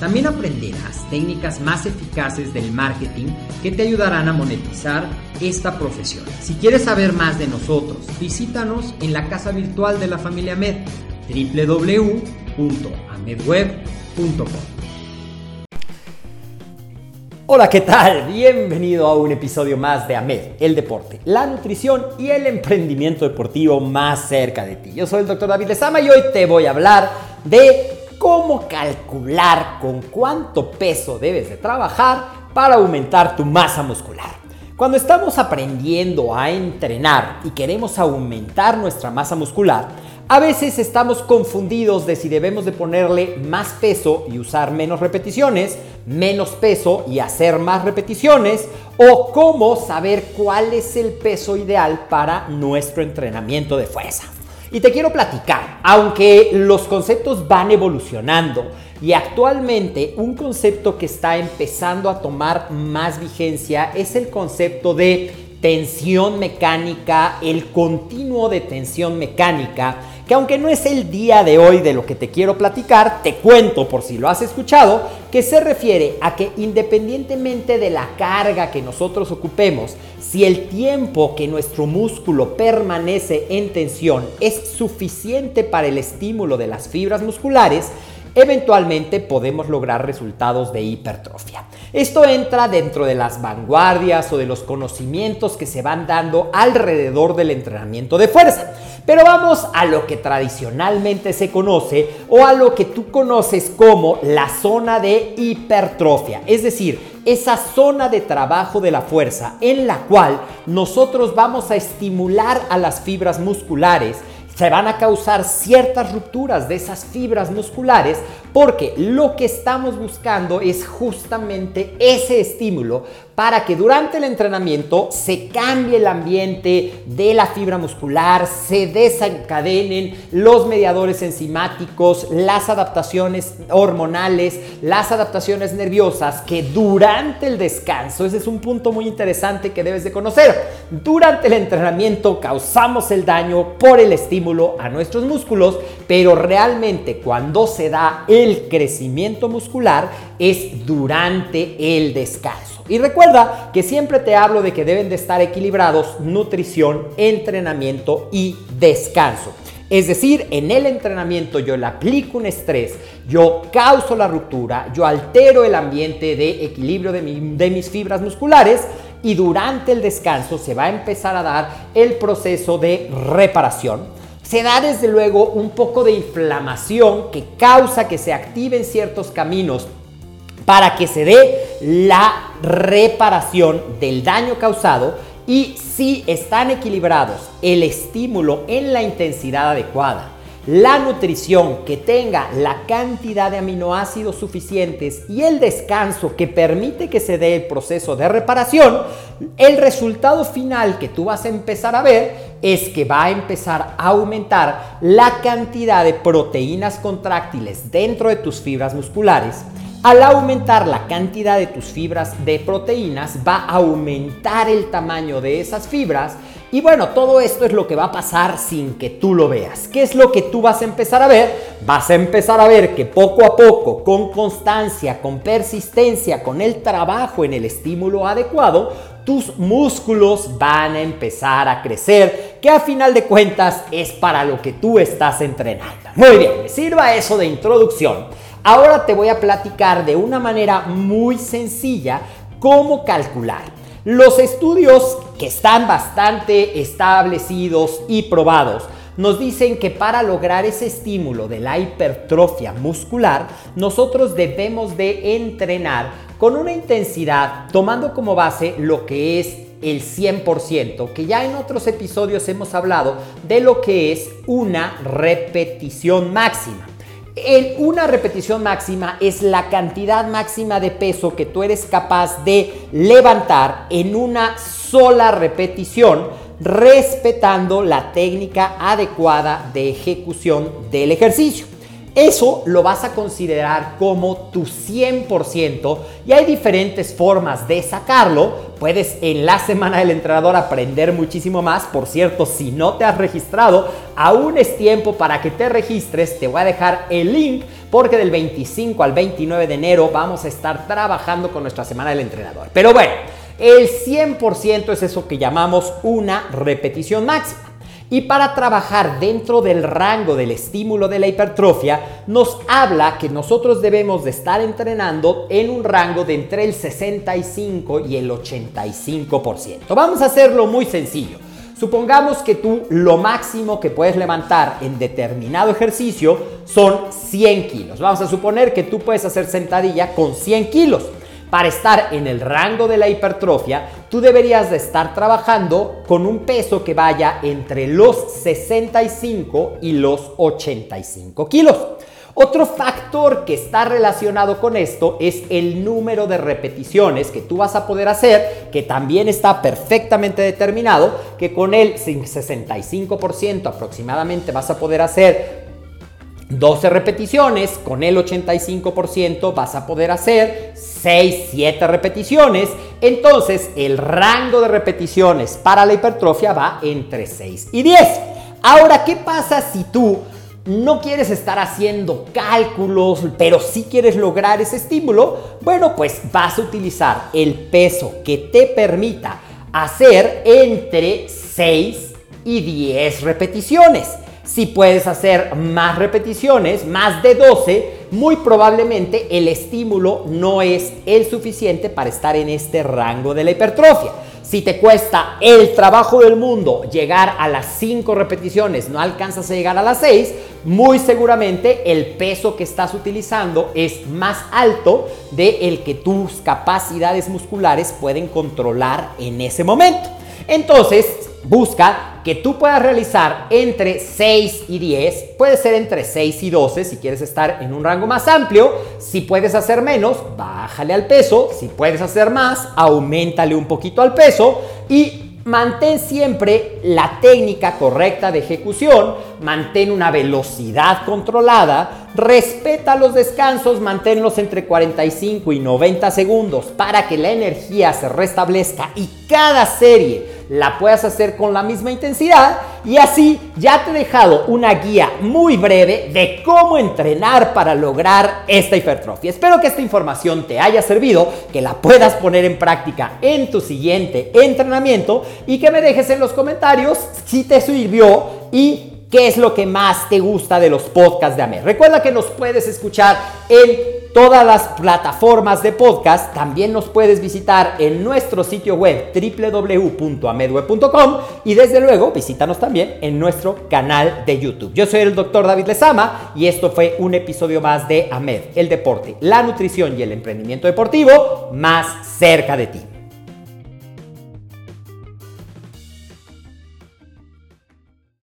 También aprenderás técnicas más eficaces del marketing que te ayudarán a monetizar esta profesión. Si quieres saber más de nosotros, visítanos en la casa virtual de la familia Med, www.amedweb.com. Hola, ¿qué tal? Bienvenido a un episodio más de AMED, el deporte, la nutrición y el emprendimiento deportivo más cerca de ti. Yo soy el doctor David Lezama y hoy te voy a hablar de cómo calcular con cuánto peso debes de trabajar para aumentar tu masa muscular. Cuando estamos aprendiendo a entrenar y queremos aumentar nuestra masa muscular, a veces estamos confundidos de si debemos de ponerle más peso y usar menos repeticiones, menos peso y hacer más repeticiones, o cómo saber cuál es el peso ideal para nuestro entrenamiento de fuerza. Y te quiero platicar, aunque los conceptos van evolucionando y actualmente un concepto que está empezando a tomar más vigencia es el concepto de tensión mecánica, el continuo de tensión mecánica, que aunque no es el día de hoy de lo que te quiero platicar, te cuento por si lo has escuchado, que se refiere a que independientemente de la carga que nosotros ocupemos, si el tiempo que nuestro músculo permanece en tensión es suficiente para el estímulo de las fibras musculares, eventualmente podemos lograr resultados de hipertrofia. Esto entra dentro de las vanguardias o de los conocimientos que se van dando alrededor del entrenamiento de fuerza. Pero vamos a lo que tradicionalmente se conoce o a lo que tú conoces como la zona de hipertrofia, es decir, esa zona de trabajo de la fuerza en la cual nosotros vamos a estimular a las fibras musculares se van a causar ciertas rupturas de esas fibras musculares porque lo que estamos buscando es justamente ese estímulo para que durante el entrenamiento se cambie el ambiente de la fibra muscular, se desencadenen los mediadores enzimáticos, las adaptaciones hormonales, las adaptaciones nerviosas que durante el descanso, ese es un punto muy interesante que debes de conocer, durante el entrenamiento causamos el daño por el estímulo a nuestros músculos, pero realmente cuando se da el crecimiento muscular es durante el descanso. Y recuerda que siempre te hablo de que deben de estar equilibrados nutrición, entrenamiento y descanso. Es decir, en el entrenamiento yo le aplico un estrés, yo causo la ruptura, yo altero el ambiente de equilibrio de, de, mis fibras musculares y durante el descanso se va a empezar a dar el proceso de reparación. Se da desde luego un poco de inflamación que causa que se activen ciertos caminos para que se dé la reparación del daño causado y si están equilibrados el estímulo en la intensidad adecuada, la nutrición que tenga la cantidad de aminoácidos suficientes y el descanso que permite que se dé el proceso de reparación, el resultado final que tú vas a empezar a ver es que va a empezar a aumentar la cantidad de proteínas contráctiles dentro de tus fibras musculares al aumentar la cantidad de tus fibras de proteínas, va a aumentar el tamaño de esas fibras Y bueno, todo esto es lo que va a pasar sin que tú lo veas. ¿Qué es lo que tú vas a empezar a ver? Vas a empezar a ver que poco a poco, con constancia, con persistencia, con el trabajo en el estímulo adecuado, tus músculos van a empezar a crecer, que a final de cuentas es para lo que tú estás entrenando. Muy bien, me sirva eso de introducción. Ahora te voy a platicar de una manera muy sencilla cómo calcular los estudios que están bastante establecidos y probados nos dicen que para lograr ese estímulo de la hipertrofia muscular, nosotros debemos de entrenar con una intensidad tomando como base lo que es el 100%, que ya en otros episodios hemos hablado de lo que es una repetición máxima una repetición máxima es la cantidad máxima de peso que tú eres capaz de levantar en una sola repetición, respetando la técnica adecuada de ejecución del ejercicio. Eso lo vas a considerar como tu 100% y hay diferentes formas de sacarlo. Puedes en la semana del entrenador aprender muchísimo más. Por cierto, si no te has registrado, aún es tiempo para que te registres. Te voy a dejar el link porque del 25 al 29 de enero vamos a estar trabajando con nuestra semana del entrenador. Pero bueno, el 100% es eso que llamamos una repetición máxima. Y para trabajar dentro del rango del estímulo de la hipertrofia, nos habla que nosotros debemos de estar entrenando en un rango de entre el 65 y el 85%. Vamos a hacerlo muy sencillo. Supongamos que tú lo máximo que puedes levantar en determinado ejercicio son 100 kilos. Vamos a suponer que tú puedes hacer sentadilla con 100 kilos. Para estar en el rango de la hipertrofia, tú deberías de estar trabajando con un peso que vaya entre los 65 y los 85 kilos. Otro factor que está relacionado con esto es el número de repeticiones que tú vas a poder hacer, que también está perfectamente determinado, que con el 65% aproximadamente vas a poder hacer 12 repeticiones, con el 85% vas a poder hacer 6, 7 repeticiones. Entonces el rango de repeticiones para la hipertrofia va entre 6 y 10. Ahora, ¿qué pasa si tú no quieres estar haciendo cálculos, pero sí quieres lograr ese estímulo? Bueno, pues vas a utilizar el peso que te permita hacer entre 6 y 10 repeticiones. Si puedes hacer más repeticiones, más de 12, muy probablemente el estímulo no es el suficiente para estar en este rango de la hipertrofia. Si te cuesta el trabajo del mundo llegar a las 5 repeticiones, no alcanzas a llegar a las 6, muy seguramente el peso que estás utilizando es más alto de el que tus capacidades musculares pueden controlar en ese momento. Entonces, busca que tú puedas realizar entre 6 y 10, puede ser entre 6 y 12 si quieres estar en un rango más amplio, si puedes hacer menos, bájale al peso, si puedes hacer más, aumentale un poquito al peso. Y Mantén siempre la técnica correcta de ejecución, mantén una velocidad controlada, respeta los descansos, manténlos entre 45 y 90 segundos para que la energía se restablezca y cada serie la puedas hacer con la misma intensidad y así ya te he dejado una guía muy breve de cómo entrenar para lograr esta hipertrofia. Espero que esta información te haya servido, que la puedas poner en práctica en tu siguiente entrenamiento y que me dejes en los comentarios si te sirvió y qué es lo que más te gusta de los podcasts de AMED. Recuerda que nos puedes escuchar en todas las plataformas de podcast. También nos puedes visitar en nuestro sitio web www.amedweb.com y desde luego visítanos también en nuestro canal de YouTube. Yo soy el doctor David Lezama y esto fue un episodio más de AMED, el deporte, la nutrición y el emprendimiento deportivo más cerca de ti.